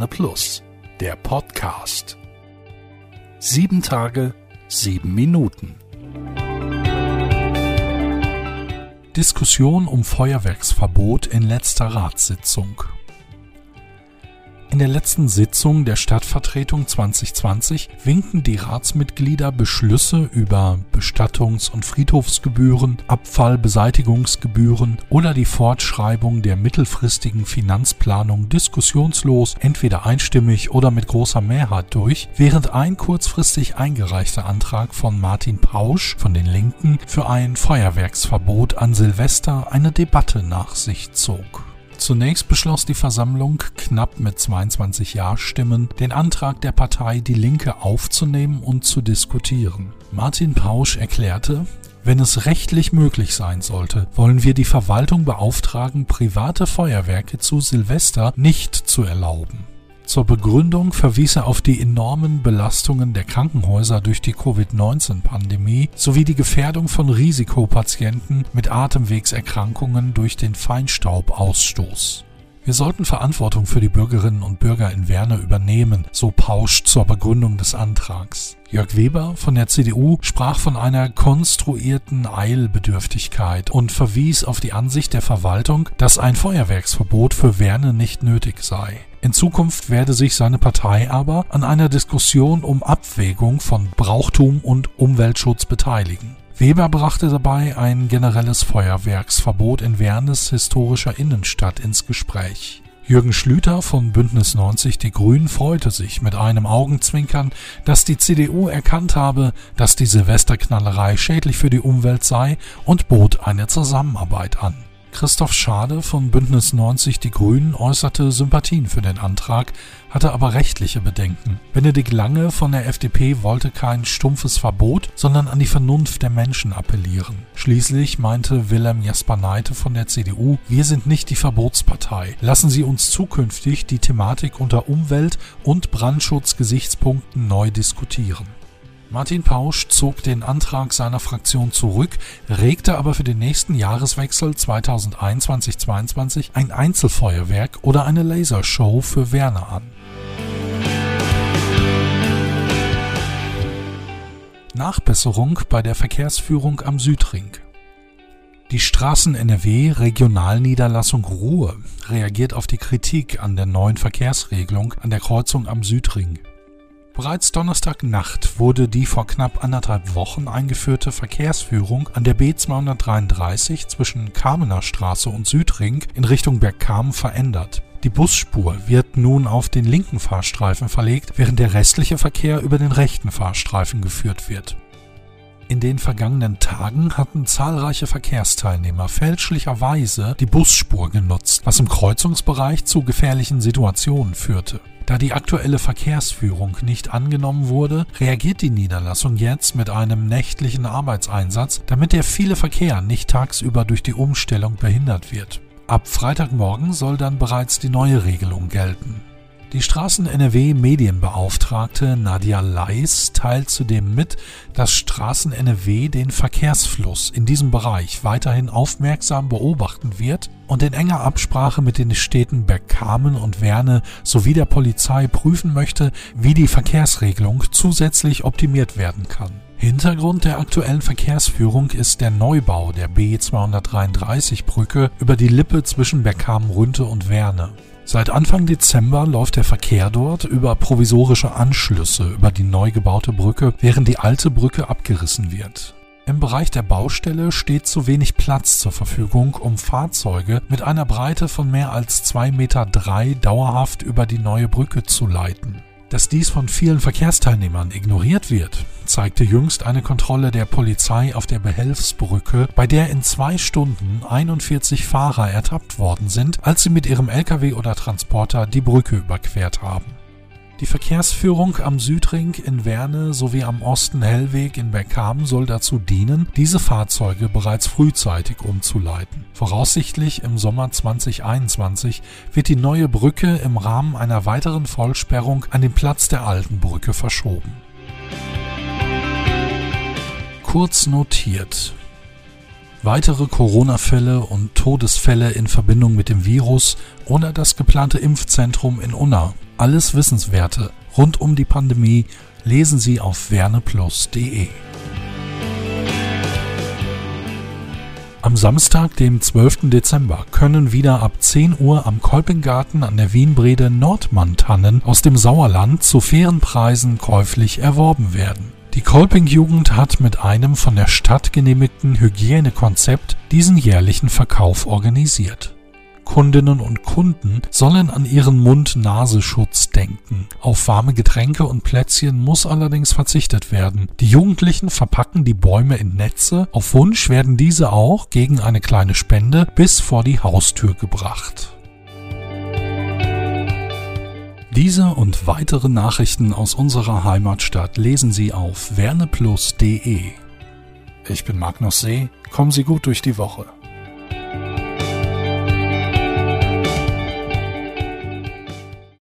Werne Plus, der Podcast. Sieben Tage, sieben Minuten. Diskussion um Feuerwerksverbot in letzter Ratssitzung. In der letzten Sitzung der Stadtvertretung 2020 winken die Ratsmitglieder Beschlüsse über Bestattungs- und Friedhofsgebühren, Abfallbeseitigungsgebühren oder die Fortschreibung der mittelfristigen Finanzplanung diskussionslos, entweder einstimmig oder mit großer Mehrheit durch, während ein kurzfristig eingereichter Antrag von Martin Pausch von den Linken für ein Feuerwerksverbot an Silvester eine Debatte nach sich zog. Zunächst beschloss die Versammlung knapp mit 22 Ja-Stimmen, den Antrag der Partei Die Linke aufzunehmen und zu diskutieren. Martin Pausch erklärte, wenn es rechtlich möglich sein sollte, wollen wir die Verwaltung beauftragen, private Feuerwerke zu Silvester nicht zu erlauben. Zur Begründung verwies er auf die enormen Belastungen der Krankenhäuser durch die Covid-19-Pandemie sowie die Gefährdung von Risikopatienten mit Atemwegserkrankungen durch den Feinstaubausstoß. Wir sollten Verantwortung für die Bürgerinnen und Bürger in Werne übernehmen, so Pausch zur Begründung des Antrags. Jörg Weber von der CDU sprach von einer konstruierten Eilbedürftigkeit und verwies auf die Ansicht der Verwaltung, dass ein Feuerwerksverbot für Werne nicht nötig sei. In Zukunft werde sich seine Partei aber an einer Diskussion um Abwägung von Brauchtum und Umweltschutz beteiligen. Weber brachte dabei ein generelles Feuerwerksverbot in Wernes historischer Innenstadt ins Gespräch. Jürgen Schlüter von Bündnis 90 Die Grünen freute sich mit einem Augenzwinkern, dass die CDU erkannt habe, dass die Silvesterknallerei schädlich für die Umwelt sei und bot eine Zusammenarbeit an. Christoph Schade von Bündnis 90 Die Grünen äußerte Sympathien für den Antrag, hatte aber rechtliche Bedenken. Benedikt Lange von der FDP wollte kein stumpfes Verbot, sondern an die Vernunft der Menschen appellieren. Schließlich meinte Wilhelm Jasperneite von der CDU, wir sind nicht die Verbotspartei. Lassen Sie uns zukünftig die Thematik unter Umwelt- und Brandschutzgesichtspunkten neu diskutieren. Martin Pausch zog den Antrag seiner Fraktion zurück, regte aber für den nächsten Jahreswechsel 2021-22 ein Einzelfeuerwerk oder eine Lasershow für Werner an. Nachbesserung bei der Verkehrsführung am Südring. Die Straßen NRW Regionalniederlassung Ruhr reagiert auf die Kritik an der neuen Verkehrsregelung an der Kreuzung am Südring. Bereits Donnerstagnacht wurde die vor knapp anderthalb Wochen eingeführte Verkehrsführung an der B233 zwischen Kamener Straße und Südring in Richtung Bergkamen verändert. Die Busspur wird nun auf den linken Fahrstreifen verlegt, während der restliche Verkehr über den rechten Fahrstreifen geführt wird. In den vergangenen Tagen hatten zahlreiche Verkehrsteilnehmer fälschlicherweise die Busspur genutzt, was im Kreuzungsbereich zu gefährlichen Situationen führte. Da die aktuelle Verkehrsführung nicht angenommen wurde, reagiert die Niederlassung jetzt mit einem nächtlichen Arbeitseinsatz, damit der viele Verkehr nicht tagsüber durch die Umstellung behindert wird. Ab Freitagmorgen soll dann bereits die neue Regelung gelten. Die Straßen-NRW-Medienbeauftragte Nadia Leis teilt zudem mit, dass Straßen-NRW den Verkehrsfluss in diesem Bereich weiterhin aufmerksam beobachten wird und in enger Absprache mit den Städten Bergkamen und Werne sowie der Polizei prüfen möchte, wie die Verkehrsregelung zusätzlich optimiert werden kann. Hintergrund der aktuellen Verkehrsführung ist der Neubau der B233-Brücke über die Lippe zwischen Bergkamen-Rünte und Werne. Seit Anfang Dezember läuft der Verkehr dort über provisorische Anschlüsse über die neu gebaute Brücke, während die alte Brücke abgerissen wird. Im Bereich der Baustelle steht zu wenig Platz zur Verfügung, um Fahrzeuge mit einer Breite von mehr als 2,3 Meter dauerhaft über die neue Brücke zu leiten. Dass dies von vielen Verkehrsteilnehmern ignoriert wird, zeigte jüngst eine Kontrolle der Polizei auf der Behelfsbrücke, bei der in zwei Stunden 41 Fahrer ertappt worden sind, als sie mit ihrem LKW oder Transporter die Brücke überquert haben. Die Verkehrsführung am Südring in Werne sowie am Osten-Hellweg in Bergkamen soll dazu dienen, diese Fahrzeuge bereits frühzeitig umzuleiten. Voraussichtlich im Sommer 2021 wird die neue Brücke im Rahmen einer weiteren Vollsperrung an den Platz der alten Brücke verschoben. Kurz notiert weitere Corona-Fälle und Todesfälle in Verbindung mit dem Virus oder das geplante Impfzentrum in Unna. Alles Wissenswerte rund um die Pandemie lesen Sie auf werneplus.de. Am Samstag, dem 12. Dezember, können wieder ab 10 Uhr am Kolpinggarten an der Wienbrede Nordmann-Tannen aus dem Sauerland zu fairen Preisen käuflich erworben werden. Die Kolping-Jugend hat mit einem von der Stadt genehmigten Hygienekonzept diesen jährlichen Verkauf organisiert. Kundinnen und Kunden sollen an ihren Mund-Nasenschutz denken. Auf warme Getränke und Plätzchen muss allerdings verzichtet werden. Die Jugendlichen verpacken die Bäume in Netze. Auf Wunsch werden diese auch gegen eine kleine Spende bis vor die Haustür gebracht. Diese und weitere Nachrichten aus unserer Heimatstadt lesen Sie auf werneplus.de. Ich bin Magnus See. Kommen Sie gut durch die Woche.